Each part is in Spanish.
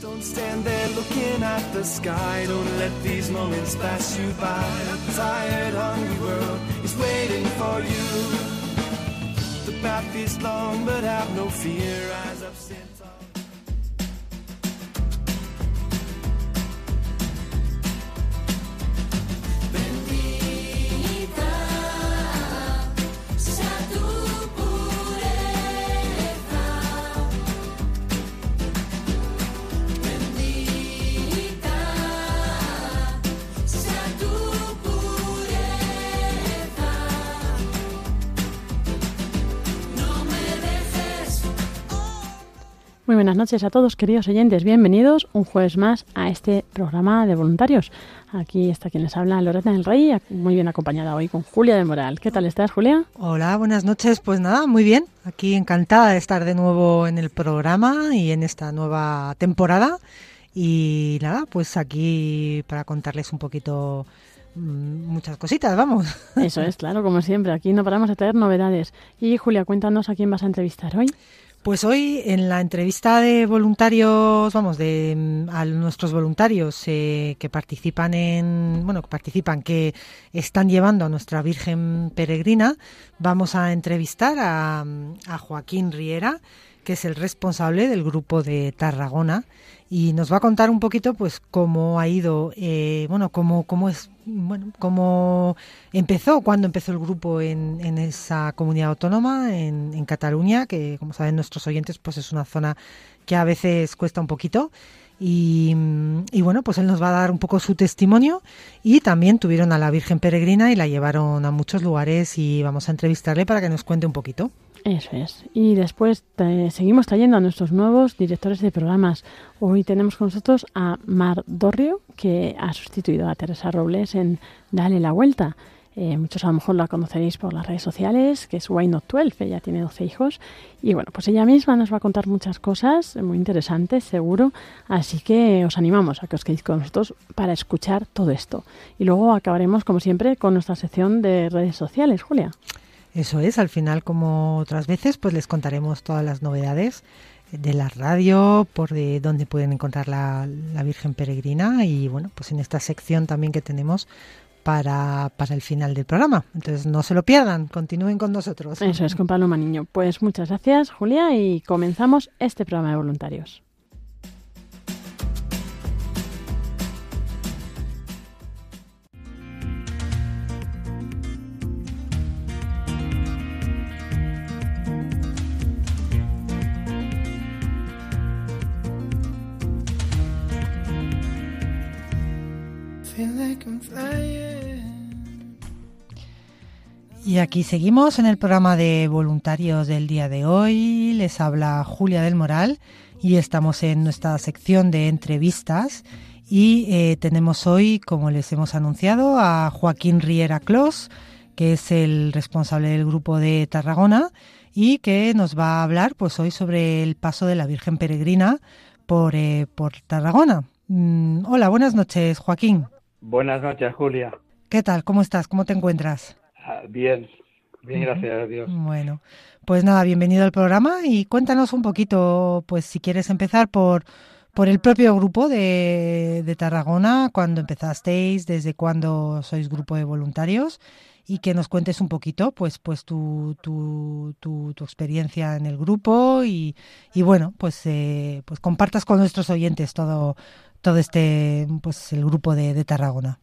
Don't stand there looking at the sky. Don't let these moments pass you by. A tired, hungry world is waiting for you. The path is long, but have no fear. Rise up, stand Muy buenas noches a todos, queridos oyentes. Bienvenidos un jueves más a este programa de voluntarios. Aquí está quien les habla, Lorena del Rey, muy bien acompañada hoy con Julia de Moral. ¿Qué tal estás, Julia? Hola, buenas noches. Pues nada, muy bien. Aquí encantada de estar de nuevo en el programa y en esta nueva temporada. Y nada, pues aquí para contarles un poquito mm, muchas cositas, vamos. Eso es, claro, como siempre. Aquí no paramos de traer novedades. Y Julia, cuéntanos a quién vas a entrevistar hoy. Pues hoy en la entrevista de voluntarios, vamos, de mm, a nuestros voluntarios eh, que participan en, bueno, que participan, que están llevando a nuestra Virgen Peregrina, vamos a entrevistar a, a Joaquín Riera, que es el responsable del grupo de Tarragona y nos va a contar un poquito, pues, cómo ha ido, eh, bueno, cómo, cómo es, bueno, cómo empezó, cuándo empezó el grupo en, en esa comunidad autónoma, en, en Cataluña, que, como saben nuestros oyentes, pues es una zona que a veces cuesta un poquito. Y, y bueno, pues él nos va a dar un poco su testimonio y también tuvieron a la Virgen Peregrina y la llevaron a muchos lugares y vamos a entrevistarle para que nos cuente un poquito. Eso es. Y después eh, seguimos trayendo a nuestros nuevos directores de programas. Hoy tenemos con nosotros a Mar Dorrio, que ha sustituido a Teresa Robles en Dale la Vuelta. Eh, muchos a lo mejor la conoceréis por las redes sociales, que es Why Not 12, ella tiene 12 hijos. Y bueno, pues ella misma nos va a contar muchas cosas muy interesantes, seguro. Así que os animamos a que os quedéis con nosotros para escuchar todo esto. Y luego acabaremos, como siempre, con nuestra sección de redes sociales, Julia. Eso es, al final, como otras veces, pues les contaremos todas las novedades de la radio, por de dónde pueden encontrar la, Virgen Peregrina y bueno, pues en esta sección también que tenemos para, para el final del programa. Entonces no se lo pierdan, continúen con nosotros. Eso es, con Paloma Niño. Pues muchas gracias, Julia, y comenzamos este programa de voluntarios. Y aquí seguimos en el programa de voluntarios del día de hoy. Les habla Julia del Moral y estamos en nuestra sección de entrevistas. Y eh, tenemos hoy, como les hemos anunciado, a Joaquín Riera Clos, que es el responsable del grupo de Tarragona y que nos va a hablar pues hoy sobre el paso de la Virgen Peregrina por, eh, por Tarragona. Mm, hola, buenas noches, Joaquín. Buenas noches, Julia. ¿Qué tal? ¿Cómo estás? ¿Cómo te encuentras? Ah, Bien, bien, gracias a Dios. Bueno, pues nada, bienvenido al programa y cuéntanos un poquito, pues si quieres empezar por, por el propio grupo de, de Tarragona, cuando empezasteis, desde cuándo sois grupo de voluntarios y que nos cuentes un poquito, pues, pues tu, tu, tu, tu experiencia en el grupo y, y bueno, pues, eh, pues compartas con nuestros oyentes todo, todo este, pues el grupo de, Tarragona.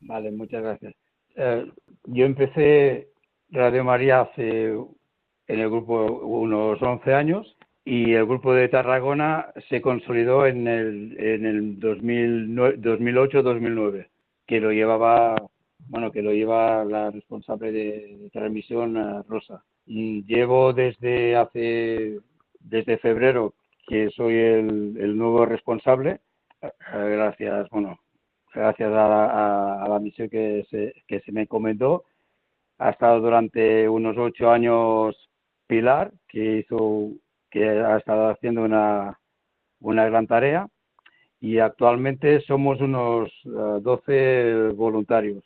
Vale, muchas gracias. Eh, yo empecé Radio María hace en el grupo unos 11 años y el grupo de Tarragona se consolidó en el, en el 2008-2009, que lo llevaba, bueno, que lo lleva la responsable de, transmisión, eh, Rosa. Y llevo desde hace, desde febrero que soy el, nuevo responsable, gracias, bueno, gracias a la, a- la misión que se, que se me encomendó. Ha estado durante unos ocho años Pilar, que hizo, que ha estado haciendo una, una gran tarea. Y actualmente somos unos eh, 12 voluntarios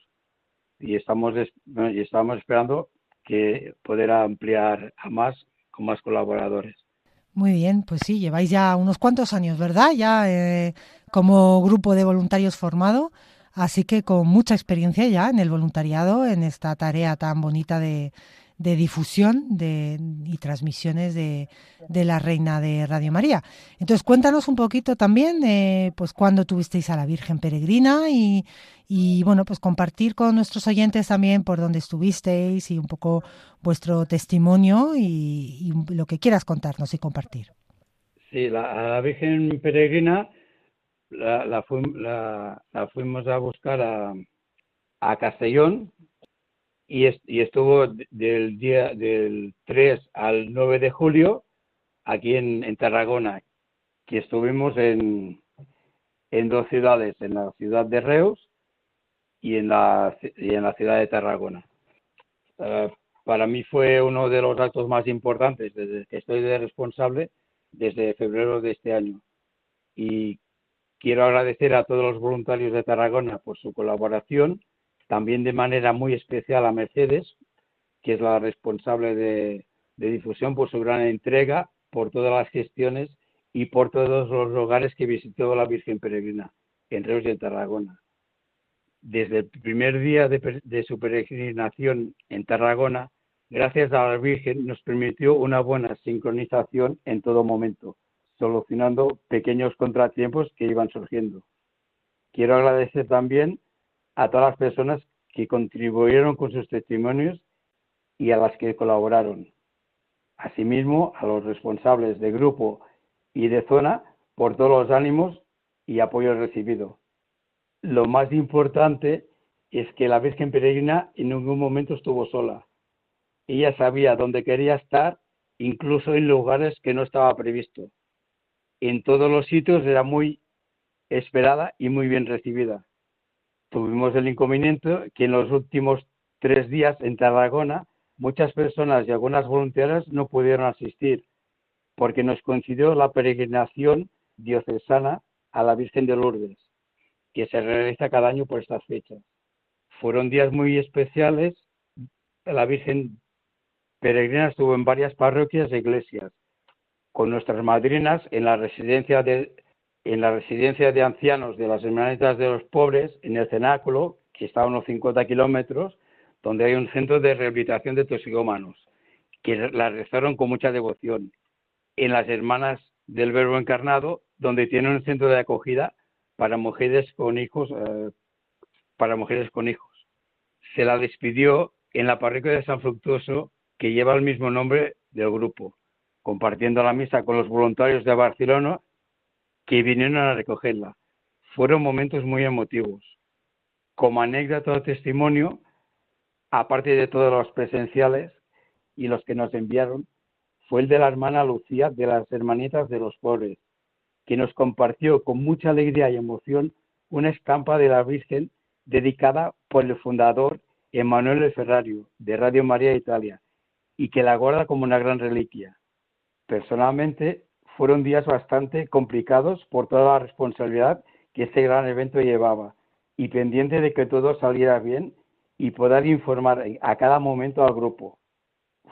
y estamos, y estamos esperando que poder ampliar a más con más colaboradores. Muy bien, pues sí, lleváis ya unos cuantos años, ¿verdad? Ya eh, como grupo de voluntarios formado, así que con mucha experiencia ya en el voluntariado, en esta tarea tan bonita de, de difusión de, y transmisiones de, de la Reina de Radio María. Entonces, cuéntanos un poquito también, eh, pues, cuándo tuvisteis a la Virgen Peregrina y, bueno, pues compartir con nuestros oyentes también por dónde estuvisteis y un poco vuestro testimonio y, y lo que quieras contarnos y compartir. Sí, la, a la Virgen Peregrina la, la, la- fuimos a buscar a, a Castellón y, es- y estuvo de- del día del 3 al 9 de julio aquí en, en Tarragona, que estuvimos en, en dos ciudades, en la ciudad de Reus y en la, y en la ciudad de Tarragona. Eh, para mí fue uno de los actos más importantes desde que estoy de responsable desde febrero de este año. Y quiero agradecer a todos los voluntarios de Tarragona por su colaboración, también de manera muy especial a Mercedes, que es la responsable de, difusión, por su gran entrega, por todas las gestiones y por todos los lugares que visitó la Virgen Peregrina en Reus y en Tarragona. Desde el primer día de su peregrinación en Tarragona, gracias a la Virgen, nos permitió una buena sincronización en todo momento, solucionando pequeños contratiempos que iban surgiendo. Quiero agradecer también a todas las personas que contribuyeron con sus testimonios y a las que colaboraron. Asimismo, a los responsables de grupo y de zona por todos los ánimos y apoyo recibido. Lo más importante es que la Virgen Peregrina en ningún momento estuvo sola. Ella sabía dónde quería estar, incluso en lugares que no estaba previsto. En todos los sitios era muy esperada y muy bien recibida. Tuvimos el inconveniente que en los últimos tres días en Tarragona muchas personas y algunas voluntarias no pudieron asistir porque nos coincidió la peregrinación diocesana a la Virgen de Lourdes, que se realiza cada año por estas fechas. Fueron días muy especiales. La Virgen peregrina estuvo en varias parroquias e iglesias, con nuestras madrinas en la residencia de, en la residencia de ancianos de las Hermanitas de los Pobres, en el cenáculo, que está a unos 50 kilómetros, donde hay un centro de rehabilitación de toxicómanos, que la rezaron con mucha devoción. En las Hermanas del Verbo Encarnado, donde tiene un centro de acogida para mujeres con hijos, eh, para mujeres con hijos. Se la despidió en la parroquia de San Fructuoso, que lleva el mismo nombre del grupo, compartiendo la misa con los voluntarios de Barcelona que vinieron a recogerla. Fueron momentos muy emotivos. Como anécdota o testimonio, aparte de todos los presenciales y los que nos enviaron, fue el de la hermana Lucía de las Hermanitas de los Pobres, que nos compartió con mucha alegría y emoción una estampa de la Virgen dedicada por el fundador Emanuele Ferrario de Radio María Italia y que la guarda como una gran reliquia. Personalmente, fueron días bastante complicados por toda la responsabilidad que este gran evento llevaba y pendiente de que todo saliera bien y poder informar a cada momento al grupo.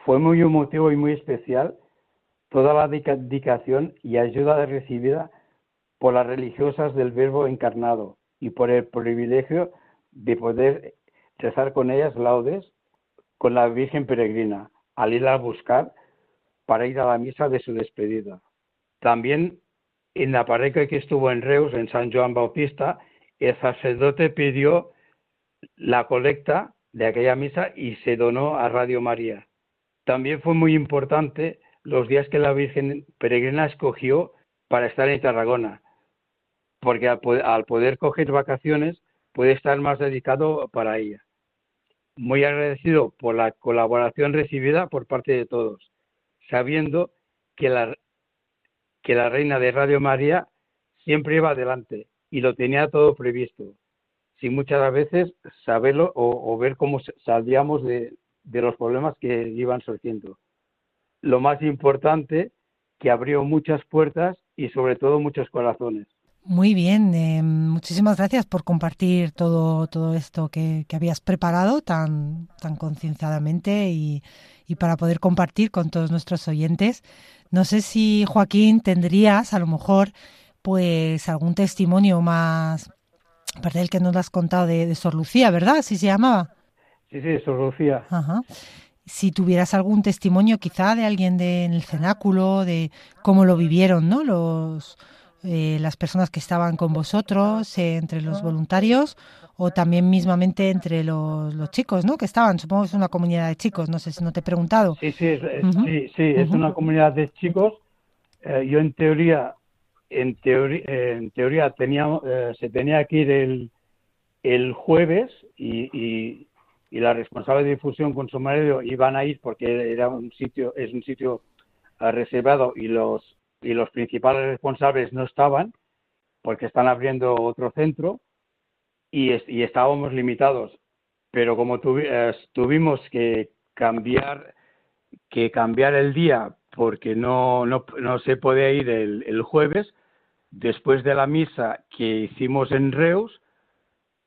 Fue muy emotivo y muy especial toda la dedica- dedicación y ayuda recibida por las religiosas del Verbo encarnado y por el privilegio de poder rezar con ellas laudes con la Virgen Peregrina al ir a buscar para ir a la misa de su despedida. También en la parroquia que estuvo en Reus, en San Joan Bautista, el sacerdote pidió la colecta de aquella misa y se donó a Radio María. También fue muy importante los días que la Virgen Peregrina escogió para estar en Tarragona, porque al poder coger vacaciones puede estar más dedicado para ella. Muy agradecido por la colaboración recibida por parte de todos, sabiendo que la, que la reina de Radio María siempre iba adelante y lo tenía todo previsto, sin muchas veces saberlo o, o ver cómo s- saldríamos de, de los problemas que iban surgiendo. Lo más importante, que abrió muchas puertas y sobre todo muchos corazones. Muy bien, eh, muchísimas gracias por compartir todo, todo esto que, que habías preparado tan, tan concienciadamente y, y para poder compartir con todos nuestros oyentes. No sé si, Joaquín, tendrías a lo mejor pues algún testimonio más, aparte del que nos has contado de, de Sor Lucía, ¿verdad? Así se llamaba. Sí, sí, Sor Lucía. Ajá. Si tuvieras algún testimonio quizá de alguien de, en el cenáculo, de cómo lo vivieron, ¿no? Los, eh, las personas que estaban con vosotros, eh, entre los voluntarios, o también mismamente entre los, los chicos, ¿no? Que estaban, supongo que es una comunidad de chicos, no sé si no te he preguntado. Sí, sí, es, sí, sí, es una comunidad de chicos. Eh, yo en teoría, en teoría, en teoría tenía, eh, se tenía que ir el, el jueves y, y, y la responsable de difusión con su marido iban a ir porque era un sitio, es un sitio eh, reservado y los y los principales responsables no estaban porque están abriendo otro centro y, es- y estábamos limitados. Pero como tuvi- eh, tuvimos que cambiar que cambiar el día porque no, no, no se podía ir el, el jueves, después de la misa que hicimos en Reus,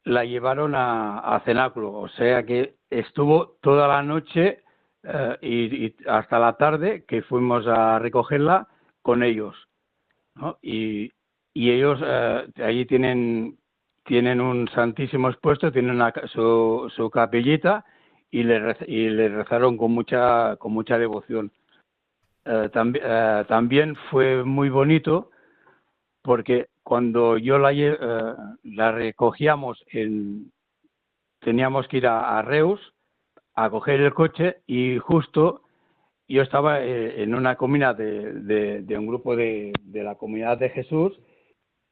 la llevaron a, a cenáculo. O sea que estuvo toda la noche eh, y, y hasta la tarde que fuimos a recogerla con ellos. Y, y ellos eh, allí tienen, tienen un santísimo expuesto, tienen una su, su capillita y le, y le rezaron con mucha, con mucha devoción. Eh, eh, también fue muy bonito porque cuando yo la, eh, la recogíamos, en, teníamos que ir a Reus a coger el coche y justo yo estaba eh, en una comida de, de- un grupo de, de la comunidad de Jesús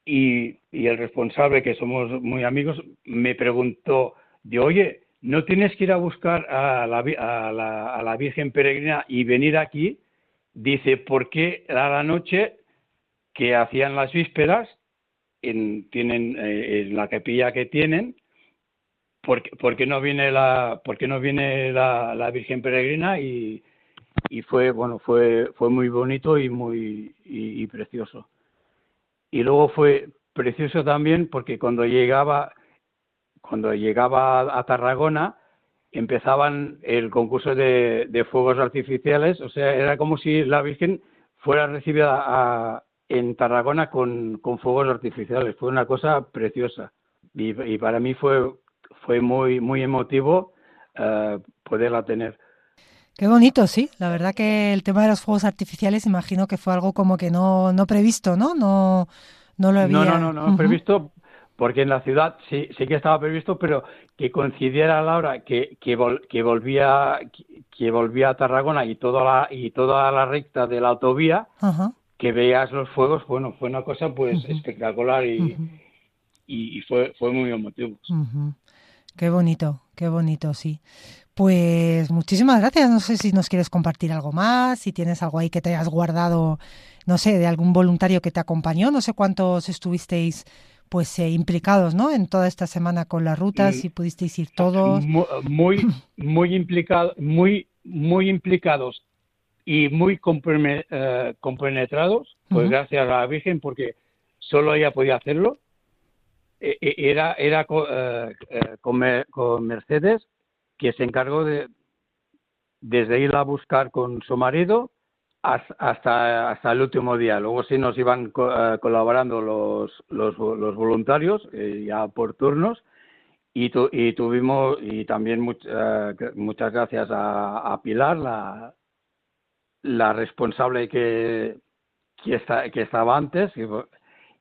y, el responsable, que somos muy amigos, me preguntó, de, oye, ¿no tienes que ir a buscar a la, a la, a la Virgen Peregrina y venir aquí? Dice, porque a la noche que hacían las vísperas, en, tienen eh, en la capilla que tienen, ¿por qué, por qué no viene la, por qué no viene la Virgen Peregrina? Y, y fue, bueno, fue, fue muy bonito y muy y- precioso. Y luego fue precioso también porque cuando llegaba, cuando llegaba a, Tarragona, empezaban el concurso de, fuegos artificiales, o sea, era como si la Virgen fuera recibida a- en Tarragona con, con fuegos artificiales. Fue una cosa preciosa. Y, para mí fue, fue muy, muy emotivo eh, poderla tener. Qué bonito, sí. La verdad que el tema de los fuegos artificiales imagino que fue algo como que no, no previsto, ¿no? No, no lo había. No, no, no, no previsto, porque en la ciudad sí, sí que estaba previsto, pero que coincidiera la hora que, que, vol- que volvía que, que volvía a Tarragona y toda la y toda la recta de la autovía, que veías los fuegos, bueno, fue una cosa pues espectacular y, y, y fue fue muy emotivo. Qué bonito, qué bonito, sí. Pues muchísimas gracias. No sé si nos quieres compartir algo más, si tienes algo ahí que te hayas guardado, no sé, de algún voluntario que te acompañó. No sé cuántos estuvisteis pues eh, implicados, ¿no? En toda esta semana con la ruta, Mm. si pudisteis ir todos. Mu- muy muy implicado muy muy implicados y muy eh, compenetrados pues gracias a la Virgen porque solo ella podía hacerlo E- e- era era eh, eh, con Mercedes que se encargó de desde ir a buscar con su marido has- hasta hasta el último día. Luego sí nos iban eh, colaborando los los, los voluntarios eh, ya por turnos y, tu- y tuvimos y también much- eh, muchas gracias a, a Pilar la la responsable que que está que estaba antes y,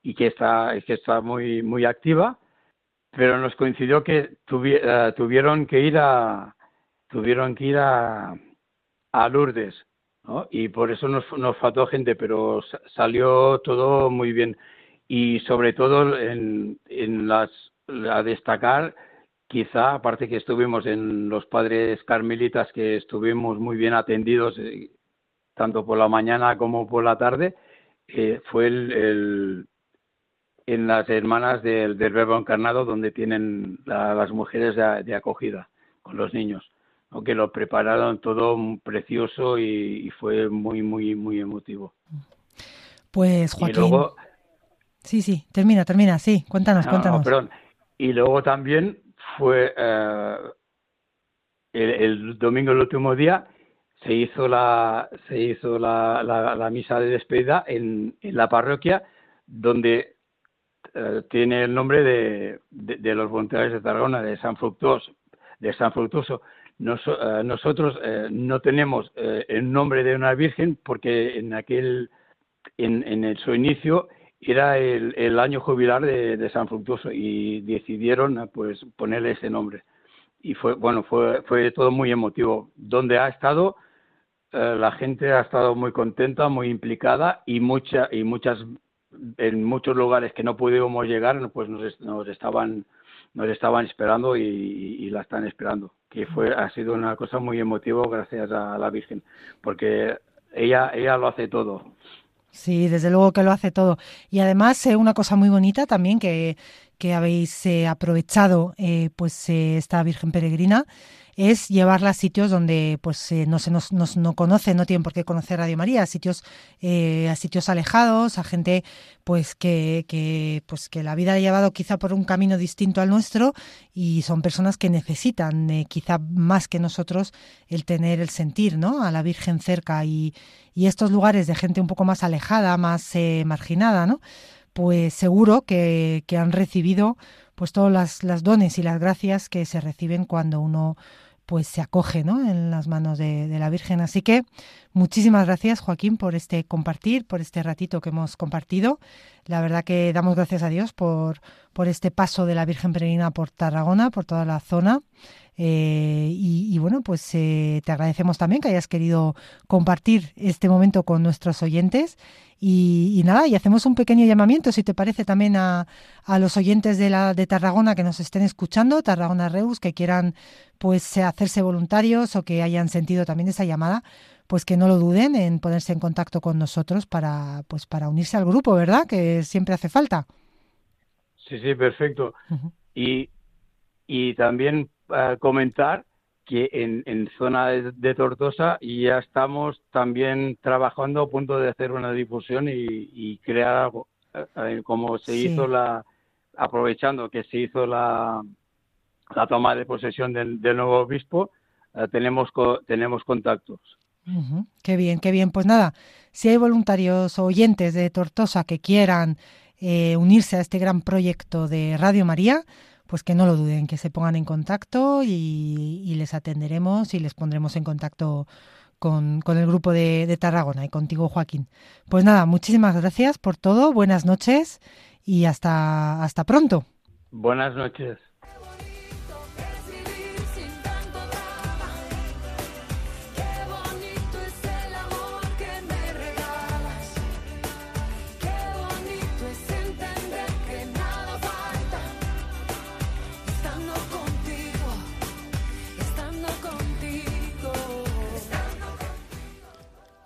y que está que está muy muy activa pero nos coincidió que eh, tuvieron que ir a tuvieron que ir a, a Lourdes y por eso nos, nos faltó gente pero sa- salió todo muy bien. Y sobre todo en, en las a destacar quizá aparte que estuvimos en los padres carmelitas que estuvimos muy bien atendidos eh, tanto por la mañana como por la tarde eh, fue el, el- en las hermanas del, del Verbo Encarnado donde tienen la- las mujeres de, de acogida con los niños, ¿no? que lo prepararon todo precioso y, y fue muy, muy, muy emotivo. Pues Y Joaquín. luego, Sí, sí, termina, termina, sí. Cuéntanos, No, cuéntanos. no, perdón. Y luego también fue eh, el, el domingo, el último día, se hizo la se hizo la, la, la misa de despedida en, en la parroquia donde eh, tiene el nombre de, de, los voluntarios de Tarragona, de San Fructuoso, de San Fructuoso. Eh, nosotros eh, no tenemos el nombre de una virgen porque en aquel en, en su inicio era el, año jubilar de, San Fructuoso y decidieron eh, pues ponerle ese nombre y fue bueno fue fue todo muy emotivo donde ha estado la gente ha estado muy contenta muy implicada y mucha y muchas en muchos lugares que no pudimos llegar pues nos, nos estaban nos estaban esperando y, y la están esperando que fue ha sido una cosa muy emotiva gracias a la Virgen porque ella ella lo hace todo Sí, desde luego que lo hace todo. Y además, eh, una cosa muy bonita también que, que habéis eh, aprovechado, eh, pues eh, esta Virgen Peregrina, es llevarla a sitios donde pues no se nos, nos- no conoce, no tienen por qué conocer Radio María, a sitios, a sitios alejados, a gente pues que, que, pues que la vida ha llevado quizá por un camino distinto al nuestro y son personas que necesitan quizá más que nosotros el tener el sentir, ¿no? A la Virgen cerca y, y estos lugares de gente un poco más alejada, más marginada, ¿no? Pues seguro que, que han recibido pues todas las, las dones y las gracias que se reciben cuando uno pues se acoge ¿no? en las manos de, la Virgen. Así que muchísimas gracias Joaquín por este compartir, por este ratito que hemos compartido. La verdad que damos gracias a Dios por, por este paso de la Virgen Peregrina por Tarragona, por toda la zona. Eh, y, y bueno, pues eh, te agradecemos también que hayas querido compartir este momento con nuestros oyentes. Y, y nada, y hacemos un pequeño llamamiento, si te parece, también a, a los oyentes de, la, de Tarragona que nos estén escuchando, Tarragona Reus, que quieran pues hacerse voluntarios o que hayan sentido también esa llamada, pues que no lo duden en ponerse en contacto con nosotros para, pues para unirse al grupo, ¿verdad? Que siempre hace falta. sí sí perfecto y, y también comentar que en, en zona de, de Tortosa ya estamos también trabajando a punto de hacer una difusión y, y crear algo, eh, eh, como se Sí. hizo la, aprovechando que se hizo la, la toma de posesión del, del nuevo obispo, eh, tenemos, co- tenemos contactos. Ujú, Qué bien, qué bien. Pues nada, si hay voluntarios o oyentes de Tortosa que quieran eh, unirse a este gran proyecto de Radio María, pues que no lo duden, que se pongan en contacto y, les atenderemos y les pondremos en contacto con, con el grupo de, de Tarragona y contigo, Joaquín. Pues nada, muchísimas gracias por todo, buenas noches y hasta, hasta pronto. Buenas noches.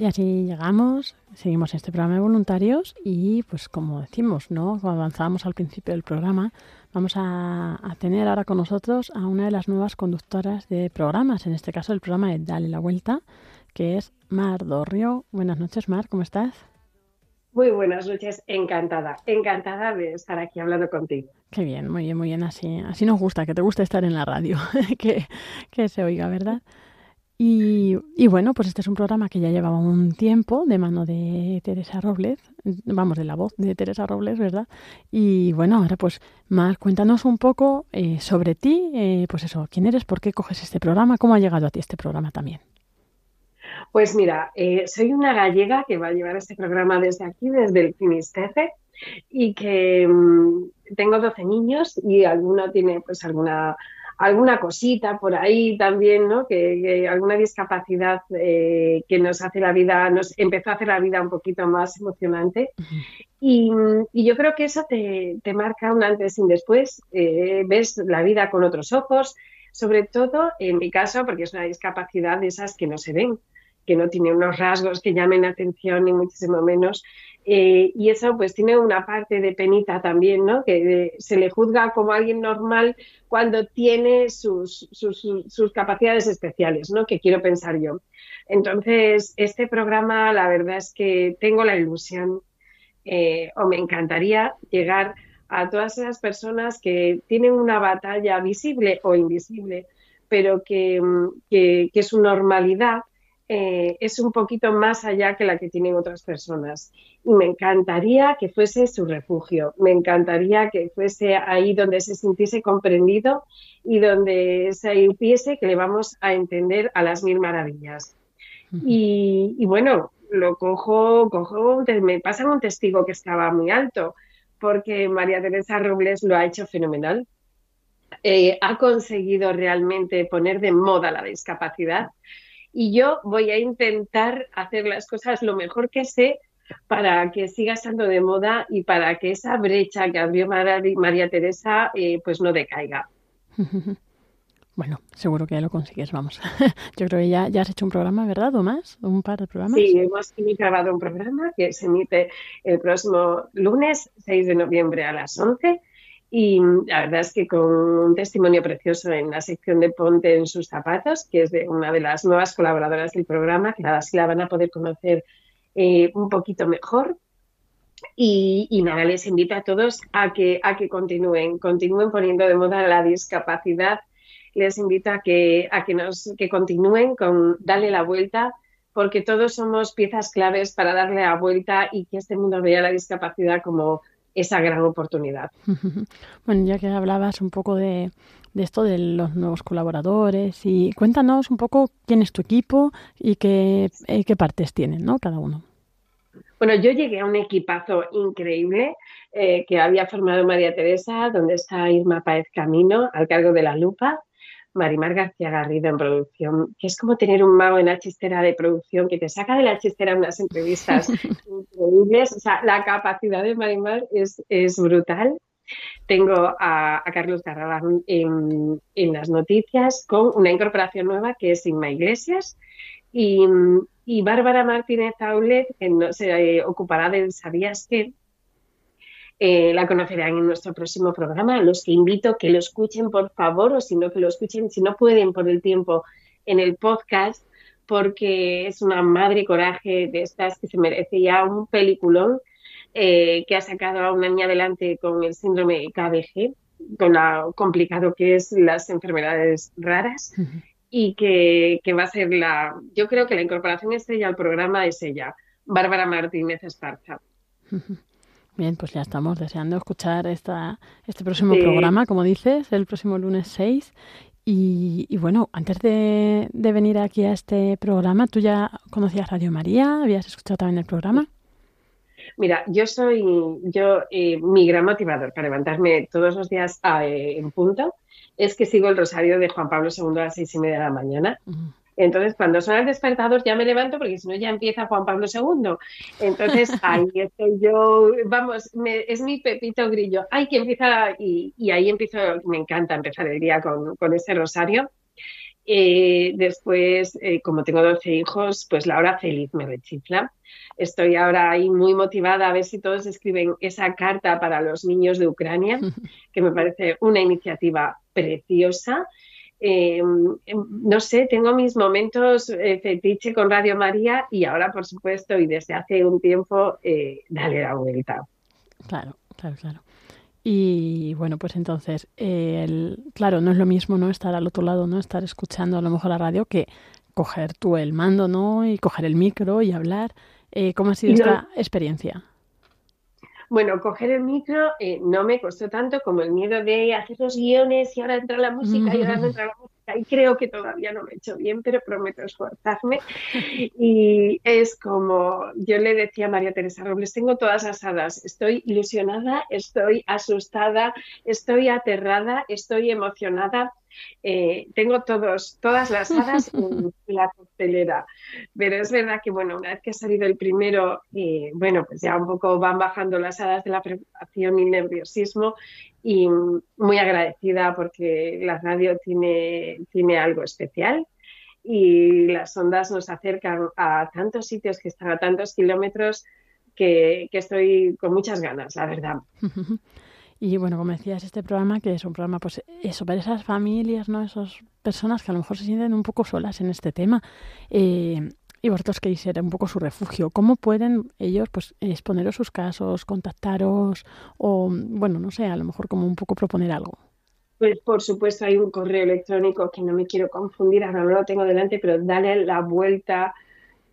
Y así llegamos, seguimos este programa de voluntarios y pues como decimos, ¿no? Como avanzábamos al principio del programa, vamos a, a tener ahora con nosotros a una de las nuevas conductoras de programas, en este caso el programa de Dale la Vuelta, que es Mar Dorrio. Buenas noches, Mar, ¿cómo estás? Muy buenas noches, encantada, encantada de estar aquí hablando contigo. Qué bien, muy bien, muy bien, así, así nos gusta, que te guste estar en la radio, que, que se oiga, ¿verdad? Y, y bueno, pues este es un programa que ya llevaba un tiempo de mano de Teresa Robles, vamos, de la voz de Teresa Robles, ¿verdad? Y bueno, ahora pues más, cuéntanos un poco eh, sobre ti, eh, pues eso, quién eres, por qué coges este programa, cómo ha llegado a ti este programa también. Pues mira, eh, soy una gallega que va a llevar este programa desde aquí, desde el Finisterre, y que mm, tengo 12 niños y alguno tiene pues alguna, alguna cosita por ahí también, ¿no? Que, que alguna discapacidad eh, que nos hace la vida, nos empezó a hacer la vida un poquito más emocionante. Y, y yo creo que eso te, te marca un antes y un después, eh, ves la vida con otros ojos, sobre todo en mi caso, porque es una discapacidad de esas que no se ven, que no tiene unos rasgos que llamen la atención, ni muchísimo menos. Eh, y eso pues tiene una parte de penita también, ¿no? Que eh, se le juzga como alguien normal cuando tiene sus, sus, sus- capacidades especiales, ¿no? Que quiero pensar yo. Entonces, este programa, la verdad es que tengo la ilusión eh, o me encantaría llegar a todas esas personas que tienen una batalla visible o invisible, pero que, que- que su normalidad eh, es un poquito más allá que la que tienen otras personas. Y me encantaría que fuese su refugio, me encantaría que fuese ahí donde se sintiese comprendido y donde se supiese que le vamos a entender a las mil maravillas. Y, y bueno, lo cojo, cojo, me pasan un testigo que estaba muy alto, porque María Teresa Robles lo ha hecho fenomenal. Eh, ha conseguido realmente poner de moda la discapacidad y yo voy a intentar hacer las cosas lo mejor que sé para que siga estando de moda y para que esa brecha que abrió María Teresa eh, pues no decaiga. Bueno, seguro que ya lo consigues, vamos. Yo creo que ya, ya has hecho un programa, ¿verdad? ¿O más? ¿Un par de programas? Sí, hemos grabado un programa que se emite el próximo lunes 6 de noviembre a las 11 y la verdad es que con un testimonio precioso en la sección de Ponte en sus zapatos, que es de una de las nuevas colaboradoras del programa, que ahora sí la van a poder conocer eh, un poquito mejor. Y, y nada, les invito a todos a que, a que continúen, continúen poniendo de moda la discapacidad. Les invito a que, a que, nos, que continúen con darle la vuelta, porque todos somos piezas claves para darle la vuelta y que este mundo vea la discapacidad como esa gran oportunidad. Bueno, ya que hablabas un poco de, de esto de los nuevos colaboradores y cuéntanos un poco quién es tu equipo y qué, eh, qué partes tienen, ¿no? Cada uno. Bueno, yo llegué a un equipazo increíble eh, que había formado María Teresa, donde está Irma Páez Camino al cargo de la lupa, Marimar García Garrido en producción, que es como tener un mago en la chistera de producción que te saca de la chistera unas entrevistas increíbles. O sea, la capacidad de Marimar es, es brutal. Tengo a, a Carlos Carragán en, en, las noticias con una incorporación nueva que es Inma Iglesias y, y Bárbara Martínez Aulet, que no, se ocupará del ¿Sabías qué? Eh, la conocerán en nuestro próximo programa. Los que invito que lo escuchen, por favor, o si no, que lo escuchen, si no pueden por el tiempo, en el podcast, porque es una madre coraje de estas que se merece ya un peliculón eh, que ha sacado a una niña adelante con el síndrome KBG, con lo complicado que es las enfermedades raras. Uh -huh. Y que, que va a ser la, yo creo que la incorporación estrella al programa es ella, Bárbara Martínez Esparza. Uh -huh. Bien, pues ya estamos deseando escuchar esta, este próximo sí. programa, como dices, el próximo lunes 6. Y, y bueno, antes de, de, venir aquí a este programa, ¿tú ya conocías Radio María? ¿Habías escuchado también el programa? Mira, yo soy, yo, eh, mi gran motivador para levantarme todos los días a, eh, en punto es que sigo el rosario de Juan Pablo II a las seis y media de la mañana. Uh -huh. Entonces, cuando suena el despertador ya me levanto porque si no ya empieza Juan Pablo II. Entonces, ahí estoy yo, vamos, me, es mi pepito grillo. Ay, que empieza, y, y, ahí empiezo, me encanta empezar el día con, con ese rosario. Eh, después, eh, como tengo 12 hijos, pues la hora feliz me rechifla. Estoy ahora ahí muy motivada a ver si todos escriben esa carta para los niños de Ucrania, que me parece una iniciativa preciosa. Eh, no sé, tengo mis momentos eh, fetiche con Radio María y ahora, por supuesto, y desde hace un tiempo, eh, dale la vuelta. Claro, claro, claro. Y bueno, pues entonces, el, claro, no es lo mismo no estar al otro lado, no estar escuchando a lo mejor la radio que coger tú el mando, ¿no? Y coger el micro y hablar. Eh, ¿Cómo ha sido no, esta experiencia? Bueno, coger el micro eh, no me costó tanto como el miedo de hacer los guiones y ahora entra la música y ahora no entra la música. Y creo que todavía no lo he hecho bien, pero prometo esforzarme. Y es como yo le decía a María Teresa Robles, tengo todas las hadas. Estoy ilusionada, estoy asustada, estoy aterrada, estoy emocionada. Eh, tengo todos, todas las hadas en la costelera, pero es verdad que bueno, una vez que ha salido el primero, eh, bueno, pues ya un poco van bajando las hadas de la preparación y nerviosismo. Y muy agradecida porque la radio tiene, tiene algo especial. Y las ondas nos acercan a tantos sitios que están a tantos kilómetros que, que estoy con muchas ganas, la verdad. Y bueno, como decías, este programa que es un programa, pues eso, para esas familias, ¿no? Esas personas que a lo mejor se sienten un poco solas en este tema. Eh, y vosotros queréis ser un poco su refugio. ¿Cómo pueden ellos, pues, exponeros sus casos, contactaros o, bueno, no sé, a lo mejor como un poco proponer algo? Pues por supuesto hay un correo electrónico que no me quiero confundir, ahora no lo tengo delante, pero dale la vuelta,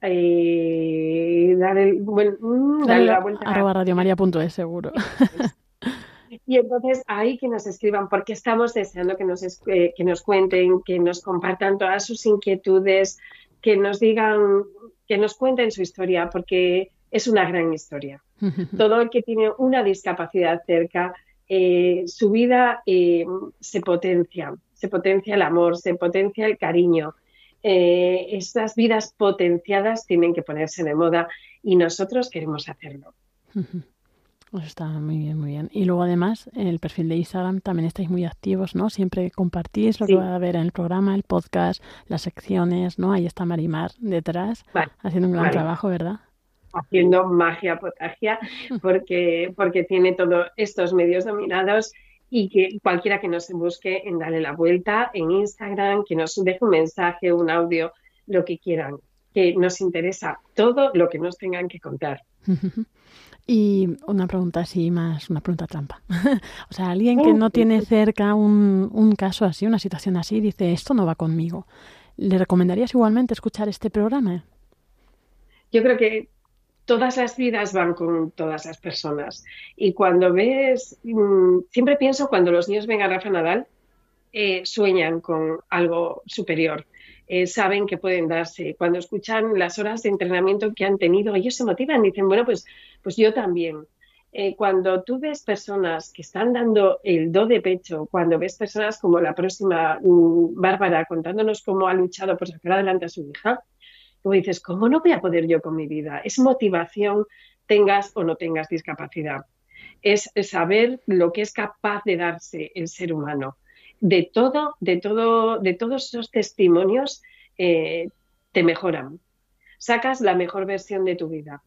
eh, dale, bueno, mm, dale la vuelta. Arroba radiomaria.es, seguro. Y entonces ahí que nos escriban, porque estamos deseando que nos, eh, que nos cuenten, que nos compartan todas sus inquietudes, que nos digan, que nos cuenten su historia, porque es una gran historia. Todo el que tiene una discapacidad cerca, eh, su vida eh, se potencia, se potencia el amor, se potencia el cariño. Eh, estas vidas potenciadas tienen que ponerse de moda y nosotros queremos hacerlo. Pues está muy bien, muy bien. Y luego además, en el perfil de Instagram también estáis muy activos, ¿no? Siempre compartís lo Sí. que va a haber en el programa, el podcast, las secciones, ¿no? Ahí está Marimar detrás, Vale, haciendo un gran vale. trabajo, ¿verdad? haciendo magia potagia porque, porque tiene todos estos medios dominados y que cualquiera que nos busque en Dale la Vuelta en Instagram, que nos deje un mensaje, un audio, lo que quieran, que nos interesa todo lo que nos tengan que contar. Y una pregunta así más, una pregunta trampa. o sea, alguien que no tiene cerca un, un caso así, una situación así, dice, esto no va conmigo. ¿Le recomendarías igualmente escuchar este programa? Yo creo que todas las vidas van con todas las personas. Y cuando ves, mm, siempre pienso cuando los niños ven a Rafa Nadal, eh, sueñan con algo superior. Eh, saben que pueden darse. Cuando escuchan las horas de entrenamiento que han tenido, ellos se motivan, dicen, bueno, pues, pues yo también. Eh, cuando tú ves personas que están dando el do de pecho, cuando ves personas como la próxima mm, Bárbara contándonos cómo ha luchado por sacar adelante a su hija, tú dices, ¿cómo no voy a poder yo con mi vida? Es motivación, tengas o no tengas discapacidad. Es, es saber lo que es capaz de darse el ser humano. De todo, de todo, de todos esos testimonios eh, te mejoran. Sacas la mejor versión de tu vida.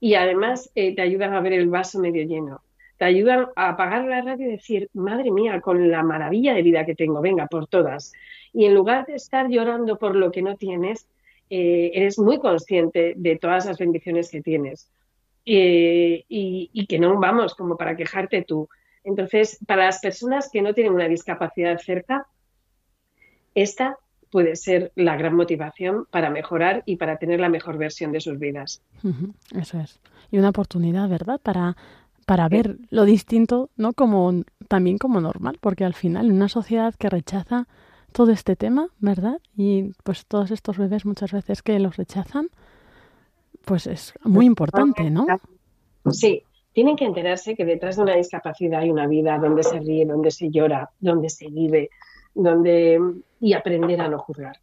Y además eh, te ayudan a ver el vaso medio lleno. Te ayudan a apagar la radio y decir, madre mía, con la maravilla de vida que tengo, venga, por todas. Y en lugar de estar llorando por lo que no tienes, eh, eres muy consciente de todas las bendiciones que tienes. Eh, y, y que no vamos como para quejarte tú. Entonces, para las personas que no tienen una discapacidad cerca, esta puede ser la gran motivación para mejorar y para tener la mejor versión de sus vidas. Eso es. Y una oportunidad, ¿verdad? Para, para ver lo distinto, ¿no? Como también como normal, porque al final en una sociedad que rechaza todo este tema, ¿verdad? Y pues todos estos bebés muchas veces que los rechazan, pues es muy importante, ¿no? Sí, tienen que enterarse que detrás de una discapacidad hay una vida donde se ríe, donde se llora, donde se vive, donde y aprender a no juzgar.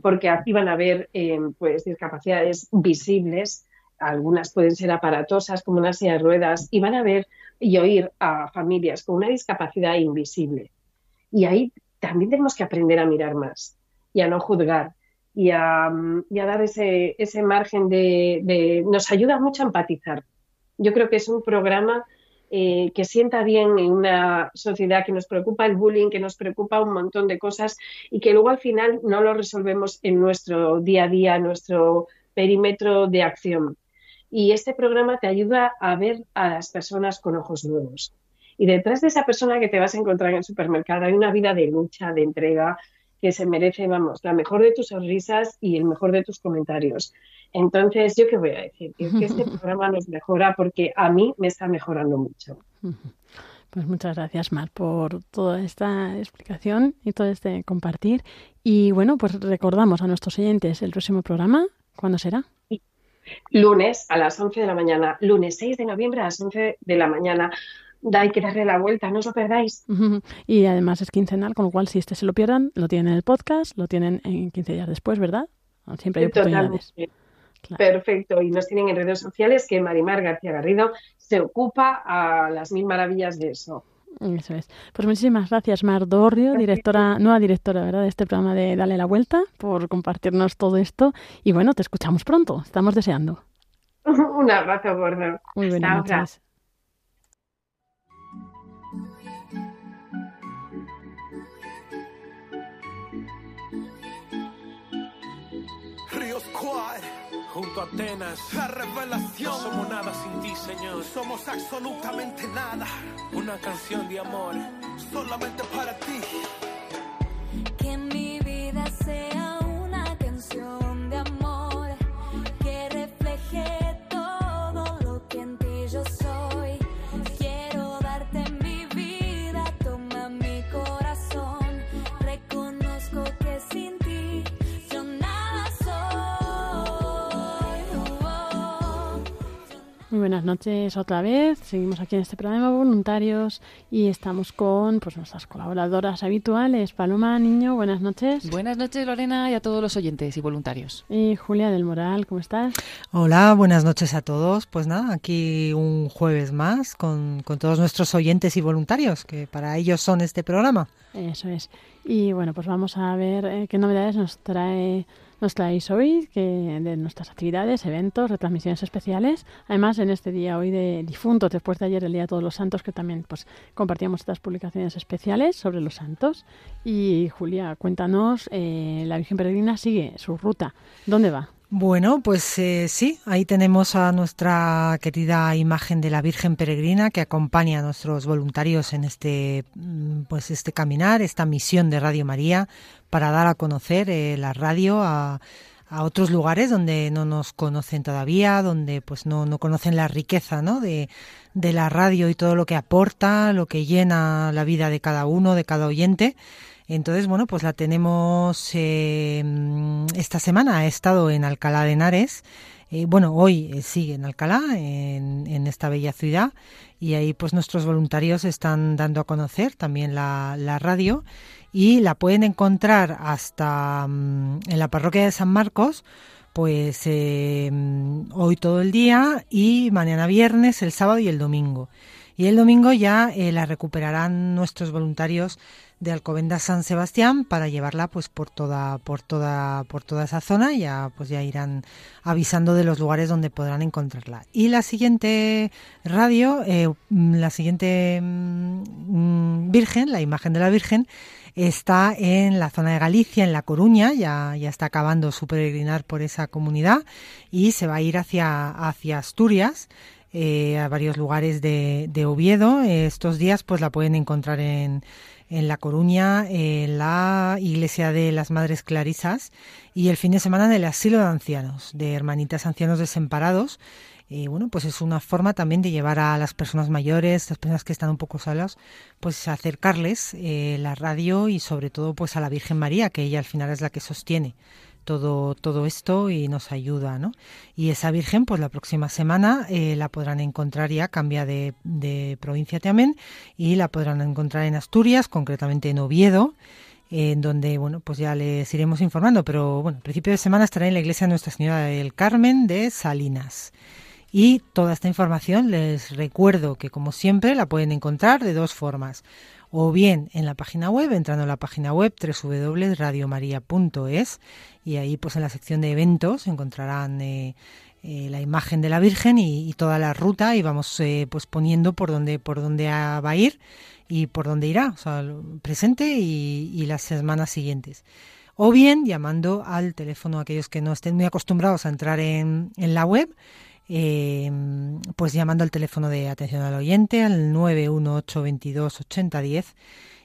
Porque aquí van a haber eh, pues discapacidades visibles, algunas pueden ser aparatosas como una silla de ruedas, y van a ver y oír a familias con una discapacidad invisible. Y ahí también tenemos que aprender a mirar más y a no juzgar y a, y a dar ese, ese margen de... Nos ayuda mucho a empatizar. Yo creo que es un programa eh, que sienta bien en una sociedad que nos preocupa el bullying, que nos preocupa un montón de cosas y que luego al final no lo resolvemos en nuestro día a día, en nuestro perímetro de acción. Y este programa te ayuda a ver a las personas con ojos nuevos. Y detrás de esa persona que te vas a encontrar en el supermercado hay una vida de lucha, de entrega, que se merece, vamos, la mejor de tus sonrisas y el mejor de tus comentarios. Entonces, ¿yo qué voy a decir? Que, que este programa nos mejora porque a mí me está mejorando mucho. Pues muchas gracias, Mar, por toda esta explicación y todo este compartir. Y bueno, pues recordamos a nuestros oyentes el próximo programa. ¿Cuándo será? Lunes a las 11 de la mañana, lunes 6 de noviembre a las 11 de la mañana. Da, hay que darle la vuelta, no os lo perdáis. Y además es quincenal, con lo cual si este se lo pierdan, lo tienen en el podcast, lo tienen en 15 días después, ¿verdad? Siempre hay oportunidades. Claro. Perfecto. Y nos tienen en redes sociales que Marimar García Garrido se ocupa a las mil maravillas de eso. Eso es. Pues muchísimas gracias, Mar Dorrio, directora, nueva directora ¿verdad? de este programa de Dale la Vuelta, por compartirnos todo esto. Y bueno, te escuchamos pronto. Estamos deseando. Un abrazo gordo. Muy buenas noches. Squad, Junto a Atenas, la revelación. no somos nada sin ti, Señor. Somos absolutamente nada, Una canción de amor. solamente para ti. Que mi vida sea buenas noches otra vez. Seguimos aquí en este programa voluntarios y estamos con pues nuestras colaboradoras habituales. Paloma Niño, buenas noches. Buenas noches, Lorena, y a todos los oyentes y voluntarios. Y Julia del Moral, ¿cómo estás? Hola, buenas noches a todos. Pues nada, aquí un jueves más con, con todos nuestros oyentes y voluntarios, que para ellos son este programa. Eso es. Y bueno, pues vamos a ver eh, qué novedades nos trae nos traéis hoy que de nuestras actividades, eventos, retransmisiones especiales. Además, en este día hoy de difuntos, después de ayer el Día de Todos los Santos, que también pues compartíamos estas publicaciones especiales sobre los santos. Y Julia, cuéntanos, eh, la Virgen Peregrina sigue su ruta. ¿Dónde va? Bueno, pues eh, sí, ahí tenemos a nuestra querida imagen de la Virgen Peregrina que acompaña a nuestros voluntarios en este, mm, pues este caminar, esta misión de Radio María para dar a conocer eh, la radio a, a otros lugares donde no nos conocen todavía, donde pues no, no conocen la riqueza ¿no? de, de la radio y todo lo que aporta, lo que llena la vida de cada uno, de cada oyente. Entonces, bueno, pues la tenemos eh, esta semana, ha estado en Alcalá de Henares. Eh, bueno, hoy eh, sigue en Alcalá, en, esta bella ciudad, y ahí pues nuestros voluntarios están dando a conocer también la, radio y la pueden encontrar hasta um, en la parroquia de San Marcos, pues eh, hoy todo el día y mañana viernes, el sábado y el domingo. Y el domingo ya la recuperarán nuestros voluntarios de Alcobendas San Sebastián para llevarla pues por toda por toda por toda esa zona. Ya pues ya irán avisando de los lugares donde podrán encontrarla. Y la siguiente radio eh, la siguiente mmm, Virgen la imagen de la Virgen está en la zona de Galicia en La Coruña. Ya ya está acabando su peregrinar por esa comunidad y se va a ir hacia hacia Asturias eh, a varios lugares de, de Oviedo. Eh, estos días pues la pueden encontrar en, en La Coruña, en la iglesia de las Madres Clarisas y el fin de semana en el asilo de ancianos, de hermanitas ancianos desamparados. Y bueno, pues es una forma también de llevar a las personas mayores, las personas que están un poco solas, pues acercarles eh, la radio y sobre todo pues a la Virgen María, que ella al final es la que sostiene todo, todo esto y nos ayuda, ¿no? Y esa Virgen, pues la próxima semana eh, la podrán encontrar ya, cambia de, de, provincia también, y la podrán encontrar en Asturias, concretamente en Oviedo, en donde, bueno, pues ya les iremos informando, pero bueno, a principio de semana estará en la iglesia Nuestra Señora del Carmen de Salinas. Y toda esta información les recuerdo que, como siempre, la pueden encontrar de dos formas o bien en la página web, entrando en la página web www.radiomaria.es y ahí pues en la sección de eventos encontrarán eh, eh, la imagen de la Virgen y, toda la ruta y vamos eh, pues poniendo por dónde por dónde va a ir y por dónde irá, o sea, presente y, y las semanas siguientes. O bien llamando al teléfono a aquellos que no estén muy acostumbrados a entrar en, en la web, eh, pues llamando al teléfono de atención al oyente al 918 22 80 10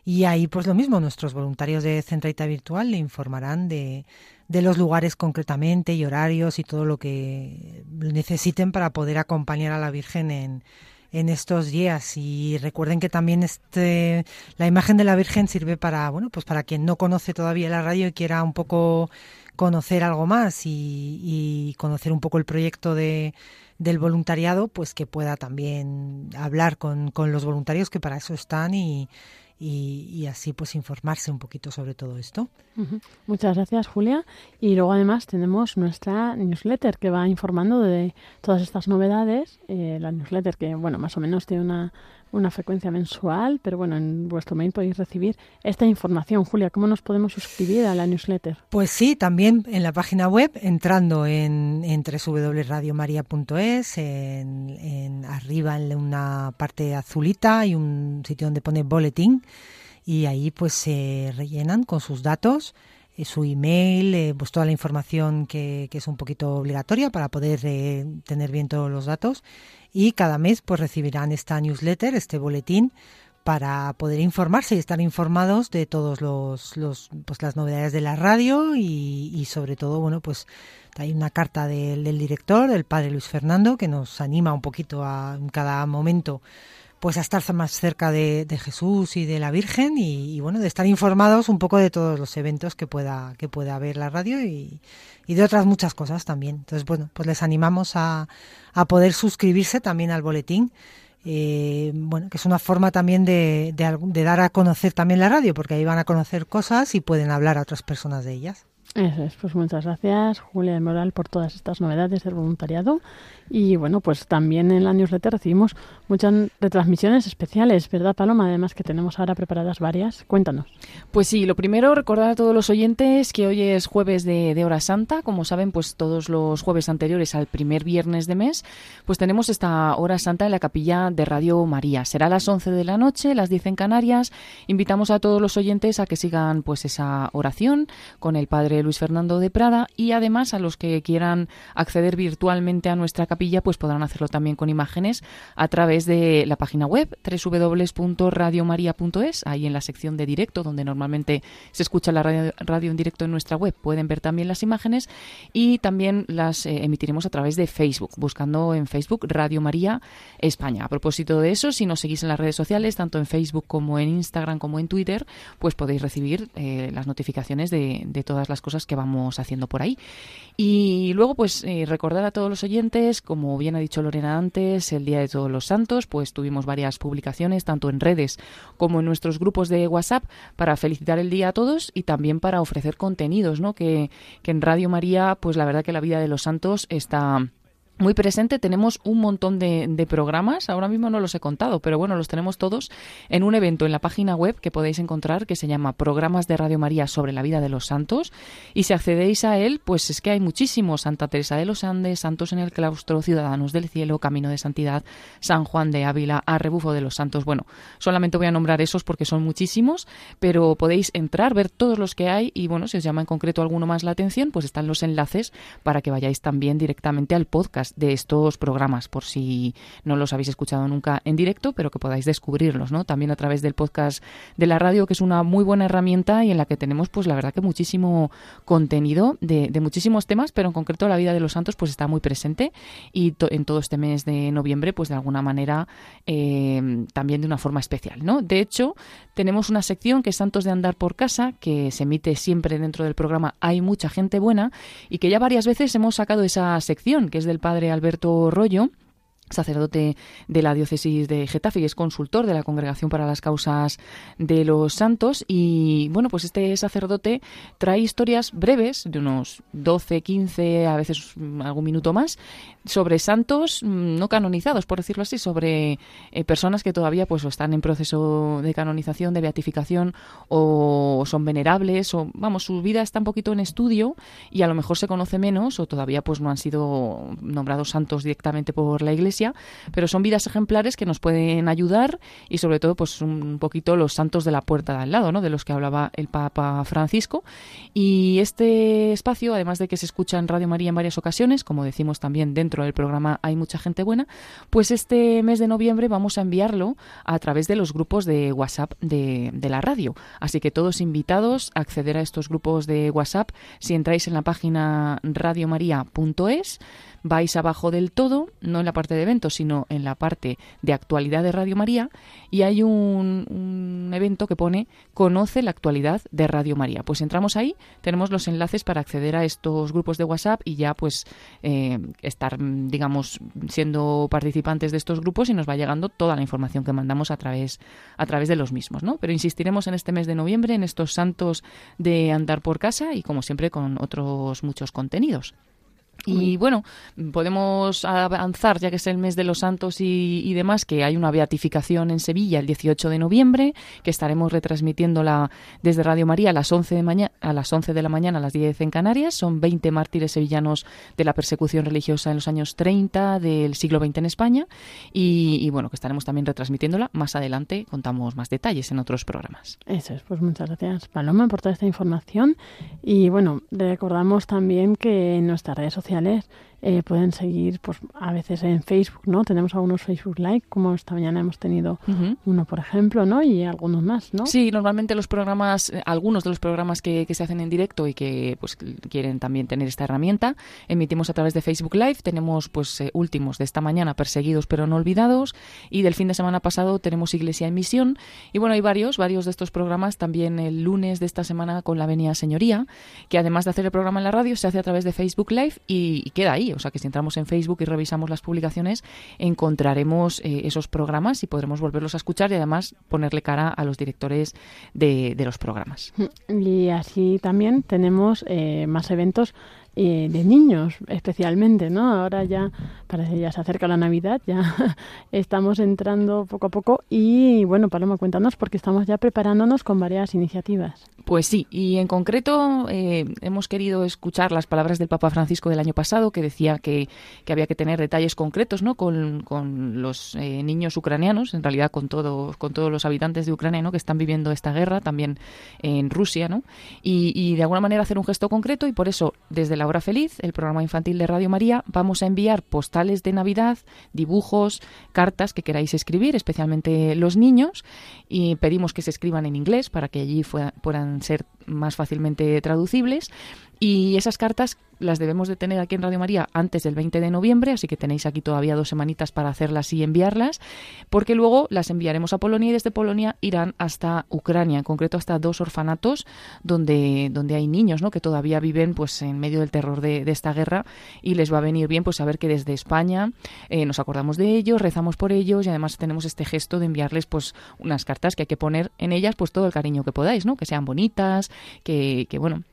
y ahí pues lo mismo nuestros voluntarios de Centralita Virtual le informarán de, de los lugares concretamente y horarios y todo lo que necesiten para poder acompañar a la Virgen en, en estos días. Y recuerden que también este la imagen de la Virgen sirve para bueno pues para quien no conoce todavía la radio y quiera un poco conocer algo más y, y conocer un poco el proyecto de, del voluntariado, pues que pueda también hablar con, con los voluntarios que para eso están y, y, y, así pues informarse un poquito sobre todo esto. Muchas gracias Julia y luego además tenemos nuestra newsletter que va informando de todas estas novedades, eh, la newsletter que bueno más o menos tiene una una frecuencia mensual, pero bueno, en vuestro mail podéis recibir esta información. Julia, ¿cómo nos podemos suscribir a la newsletter? Pues sí, también en la página web, entrando en, en www.radiomaria.es, en, en arriba en una parte azulita hay un sitio donde pone boletín y ahí pues se rellenan con sus datos su email, eh, pues toda la información que, que, es un poquito obligatoria para poder eh, tener bien todos los datos. Y cada mes pues recibirán esta newsletter, este boletín para poder informarse y estar informados de todos los, pues las novedades de la radio y, y, sobre todo bueno pues hay una carta del, del director el padre Luis Fernando que nos anima un poquito a en cada momento pues a estar más cerca de, de Jesús y de la Virgen y, bueno de estar informados un poco de todos los eventos que pueda que pueda haber la radio y, y de otras muchas cosas también. Entonces bueno pues les animamos a, a poder suscribirse también al boletín eh, bueno que es una forma también de, de, de dar a conocer también la radio porque ahí van a conocer cosas y pueden hablar a otras personas de ellas eso es, pues muchas gracias Julia de Moral por todas estas novedades del voluntariado y bueno, pues también en la newsletter recibimos muchas retransmisiones especiales, ¿verdad Paloma? Además que tenemos ahora preparadas varias. Cuéntanos. Pues sí, lo primero recordar a todos los oyentes que hoy es jueves de, de hora santa, como saben pues todos los jueves anteriores al primer viernes de mes, pues tenemos esta hora santa en la capilla de Radio María. Será a las 11 de la noche, las 10 en Canarias. Invitamos a todos los oyentes a que sigan pues esa oración con el padre Luis Fernando de Prada y además a los que quieran acceder virtualmente a nuestra capilla pues podrán hacerlo también con imágenes a través de la página web www.radiomaria.es, ahí en la sección de directo donde normalmente se escucha la radio, radio, en directo en nuestra web, pueden ver también las imágenes y también las eh, emitiremos a través de Facebook, buscando en Facebook Radio María España. A propósito de eso, si nos seguís en las redes sociales, tanto en Facebook como en Instagram como en Twitter, pues podéis recibir eh, las notificaciones de, de, todas las cosas que vamos haciendo por ahí. Y luego, pues eh, recordar a todos los oyentes como bien ha dicho Lorena antes, el Día de Todos los Santos, pues tuvimos varias publicaciones, tanto en redes como en nuestros grupos de WhatsApp, para felicitar el día a todos y también para ofrecer contenidos, ¿no? Que, que en Radio María, pues la verdad que la vida de los santos está muy presente. Tenemos un montón de, programas, ahora mismo no los he contado, pero bueno, los tenemos todos en un evento en la página web que podéis encontrar que se llama Programas de Radio María sobre la vida de los santos. Y si accedéis a él, pues es que hay muchísimos. Santa Teresa de los Andes, Santos en el Claustro, Ciudadanos del Cielo, Camino de Santidad, San Juan de Ávila, a Rebufo de los Santos. Bueno, solamente voy a nombrar esos porque son muchísimos, pero podéis entrar, ver todos los que hay y bueno, si os llama en concreto alguno más la atención, pues están los enlaces para que vayáis también directamente al podcast de estos programas, por si no los habéis escuchado nunca en directo, pero que podáis descubrirlos, ¿no? También a través del podcast de la radio, que es una muy buena herramienta y en la que tenemos, pues la verdad que muchísimo contenido de, muchísimos temas, pero en concreto la vida de los santos, pues está muy presente y to en todo este mes de noviembre, pues de alguna manera eh, también de una forma especial, ¿no? De hecho, tenemos una sección que es Santos de Andar por Casa, que se emite siempre dentro del programa Hay mucha gente buena y que ya varias veces hemos sacado esa sección, que es del padre Alberto Rollo, sacerdote de la diócesis de Getafe y es consultor de la Congregación para las Causas de los Santos. Y bueno, pues este sacerdote trae historias breves de unos 12, 15, a veces algún minuto más sobre santos no canonizados, por decirlo así, sobre eh, personas que todavía pues están en proceso de canonización, de beatificación o son venerables o vamos, su vida está un poquito en estudio y a lo mejor se conoce menos o todavía pues no han sido nombrados santos directamente por la Iglesia, pero son vidas ejemplares que nos pueden ayudar y sobre todo pues un poquito los santos de la puerta de al lado, ¿no? de los que hablaba el Papa Francisco y este espacio, además de que se escucha en Radio María en varias ocasiones, como decimos también dentro del programa Hay mucha gente buena, pues este mes de noviembre vamos a enviarlo a través de los grupos de WhatsApp de, la radio. Así que todos invitados a acceder a estos grupos de WhatsApp si entráis en la página radiomaria.es vais abajo del todo, no en la parte de eventos, sino en la parte de actualidad de Radio María, y hay un, evento que pone Conoce la actualidad de Radio María. Pues entramos ahí, tenemos los enlaces para acceder a estos grupos de WhatsApp y ya pues eh, estar, digamos, siendo participantes de estos grupos y nos va llegando toda la información que mandamos a través, a través de los mismos, ¿no? Pero insistiremos en este mes de noviembre en estos santos de andar por casa y como siempre con otros muchos contenidos. Y bueno, podemos avanzar, ya que es el mes de los santos y, y, demás, que hay una beatificación en Sevilla el 18 de noviembre, que estaremos retransmitiéndola desde Radio María a las 11 de, mañana, a las 11 de la mañana, a las 10 en Canarias. Son 20 mártires sevillanos de la persecución religiosa en los años 30 del siglo XX en España. Y, y bueno, que estaremos también retransmitiéndola. Más adelante contamos más detalles en otros programas. Eso es, pues muchas gracias, Paloma, por toda esta información. Y bueno, recordamos también que en nuestras redes sociales Janet eh, pueden seguir pues a veces en Facebook, ¿no? Tenemos algunos Facebook Live, como esta mañana hemos tenido uh -huh. uno, por ejemplo, ¿no? Y algunos más, ¿no? Sí, normalmente los programas, eh, algunos de los programas que, que, se hacen en directo y que pues quieren también tener esta herramienta, emitimos a través de Facebook Live. Tenemos pues eh, últimos de esta mañana, perseguidos pero no olvidados, y del fin de semana pasado tenemos Iglesia en Misión. Y bueno, hay varios, varios de estos programas. También el lunes de esta semana con la Venia Señoría, que además de hacer el programa en la radio, se hace a través de Facebook Live y, y queda ahí. O sea que si entramos en Facebook y revisamos las publicaciones, encontraremos eh, esos programas y podremos volverlos a escuchar y además ponerle cara a los directores de, los programas. Y así también tenemos eh, más eventos eh, de niños especialmente, ¿no? Ahora ya parece ya se acerca la Navidad, ya estamos entrando poco a poco y bueno, Paloma, cuéntanos porque estamos ya preparándonos con varias iniciativas. Pues sí, y en concreto eh, hemos querido escuchar las palabras del Papa Francisco del año pasado que decía que, que había que tener detalles concretos, ¿no? Con, con los eh, niños ucranianos, en realidad con todos con todos los habitantes de Ucrania, ¿no? Que están viviendo esta guerra, también en Rusia, ¿no? Y, y de alguna manera hacer un gesto concreto y por eso desde la Hora Feliz, el programa infantil de Radio María, vamos a enviar postales de Navidad, dibujos, cartas que queráis escribir, especialmente los niños, y pedimos que se escriban en inglés para que allí puedan ser más fácilmente traducibles. Y esas cartas las debemos de tener aquí en Radio María antes del 20 de noviembre, así que tenéis aquí todavía dos semanitas para hacerlas y enviarlas, porque luego las enviaremos a Polonia y desde Polonia irán hasta Ucrania, en concreto hasta dos orfanatos donde, donde hay niños ¿no? que todavía viven pues en medio del terror de, de esta guerra y les va a venir bien pues saber que desde España eh, nos acordamos de ellos, rezamos por ellos y además tenemos este gesto de enviarles pues unas cartas que hay que poner en ellas pues todo el cariño que podáis, ¿no? que sean bonitas, que, que bueno,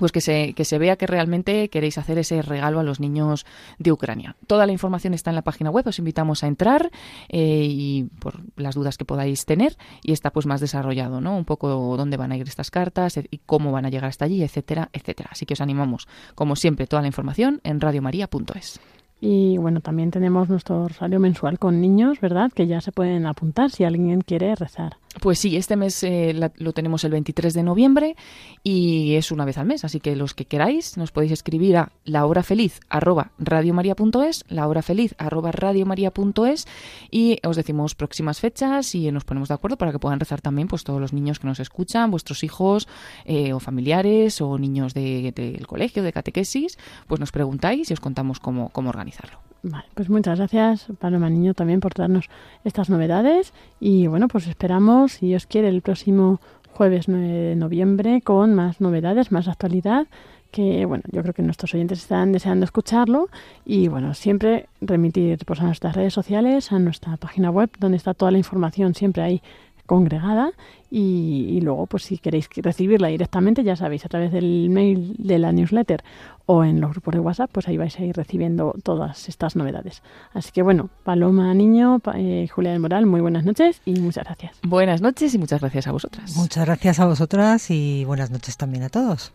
pues que se, que se vea que realmente queréis hacer ese regalo a los niños de Ucrania. Toda la información está en la página web, os invitamos a entrar eh, y por las dudas que podáis tener y está pues más desarrollado, ¿no? Un poco dónde van a ir estas cartas y cómo van a llegar hasta allí, etcétera, etcétera. Así que os animamos, como siempre, toda la información en radiomaria.es. Y bueno, también tenemos nuestro rosario mensual con niños, ¿verdad? Que ya se pueden apuntar si alguien quiere rezar. Pues sí, este mes eh, la, lo tenemos el 23 de noviembre y es una vez al mes, así que los que queráis nos podéis escribir a lahorafeliz@radiomaria.es, lahorafeliz@radiomaria.es y os decimos próximas fechas y nos ponemos de acuerdo para que puedan rezar también pues todos los niños que nos escuchan, vuestros hijos eh, o familiares o niños del de, de colegio, de catequesis, pues nos preguntáis y os contamos cómo, cómo organizarlo. Vale, pues muchas gracias, Paloma Niño, también por darnos estas novedades. Y bueno, pues esperamos, si Dios quiere, el próximo jueves 9 de noviembre con más novedades, más actualidad. Que bueno, yo creo que nuestros oyentes están deseando escucharlo. Y bueno, siempre remitir pues, a nuestras redes sociales, a nuestra página web, donde está toda la información siempre ahí congregada y, y, luego pues si queréis recibirla directamente ya sabéis a través del mail de la newsletter o en los grupos de WhatsApp pues ahí vais a ir recibiendo todas estas novedades. Así que bueno Paloma Niño eh, Julia del Moral muy buenas noches y muchas gracias. Buenas noches y muchas gracias a vosotras. Muchas gracias a vosotras y buenas noches también a todos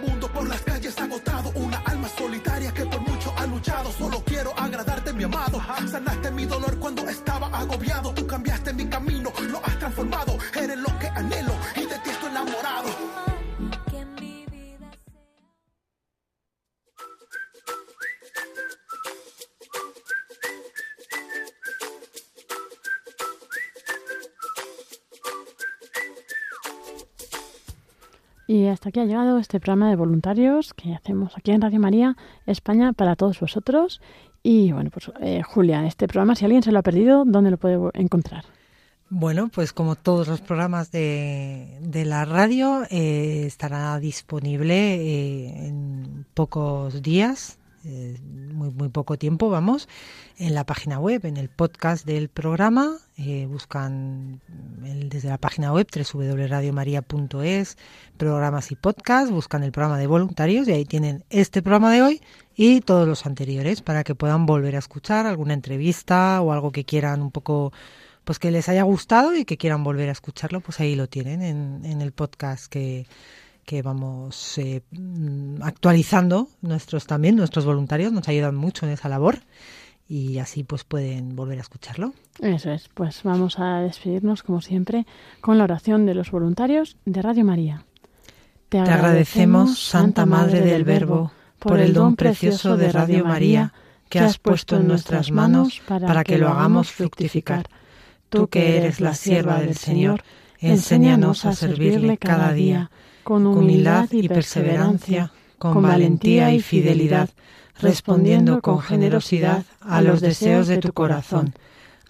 por las calles agotado, una alma solitaria que por mucho ha luchado. Solo quiero agradarte, mi amado. Sanaste mi dolor cuando estaba agobiado. Tú cambiaste mi camino, lo has transformado. Eres lo que anhelo Y hasta aquí ha llegado este programa de voluntarios que hacemos aquí en Radio María España para todos vosotros. Y bueno, pues eh, Julia, este programa, si alguien se lo ha perdido, ¿dónde lo puede encontrar? Bueno, pues como todos los programas de, de la radio, eh, estará disponible eh, en pocos días, eh, muy muy, poco tiempo, vamos, en la página web, en el podcast del programa. Eh, buscan el- desde la página web www.radiomaria.es, programas y podcast, buscan el programa de voluntarios y ahí tienen este programa de hoy y todos los anteriores para que puedan volver a escuchar alguna entrevista o algo que quieran un poco pues que les haya gustado y que quieran volver a escucharlo, pues ahí lo tienen en, en el podcast que, que vamos eh, mm, actualizando nuestros también nuestros voluntarios nos ayudan mucho en esa labor y así pues pueden volver a escucharlo. Eso es, pues vamos a despedirnos como siempre con la oración de los voluntarios de Radio María. Te agradecemos, Santa Madre del Verbo, por el don precioso de Radio María que has puesto en nuestras manos para que lo hagamos fructificar. Tú que eres la sierva del Señor, enséñanos a servirle cada día, con humildad y perseverancia, con valentía y fidelidad, respondiendo con generosidad a los deseos de tu corazón.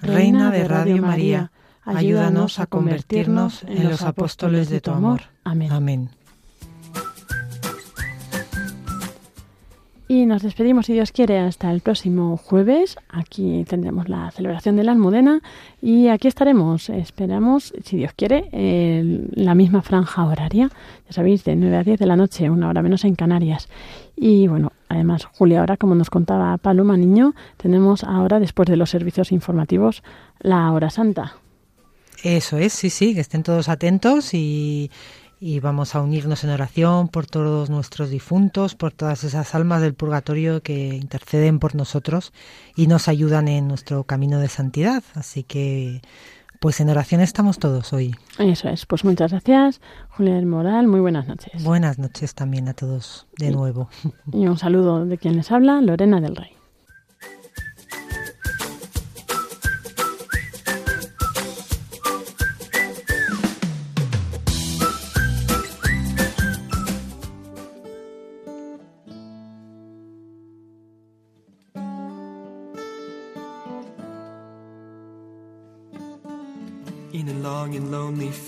Reina de Radio María, ayúdanos a convertirnos en los apóstoles de tu amor. Amén. Amén. Y nos despedimos, si Dios quiere, hasta el próximo jueves. Aquí tendremos la celebración de la Almudena y aquí estaremos, esperamos, si Dios quiere, en la misma franja horaria. Ya sabéis, de 9 a 10 de la noche, una hora menos en Canarias. Y bueno, además, Julia, ahora, como nos contaba Paloma Niño, tenemos ahora, después de los servicios informativos, la hora santa. Eso es, sí, sí, que estén todos atentos y, y vamos a unirnos en oración por todos nuestros difuntos, por todas esas almas del purgatorio que interceden por nosotros y nos ayudan en nuestro camino de santidad. Así que, pues en oración estamos todos hoy. Eso es, pues muchas gracias, Julia del Moral, muy buenas noches. Buenas noches también a todos de nuevo. Y un saludo de quien les habla, Lorena del Rey.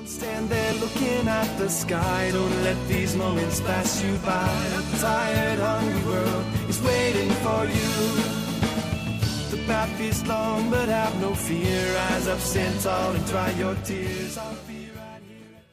Don't stand there looking at the sky. Don't let these moments pass you by. A tired, hungry world is waiting for you. The path is long, but have no fear. Rise up, stand tall, and dry your tears.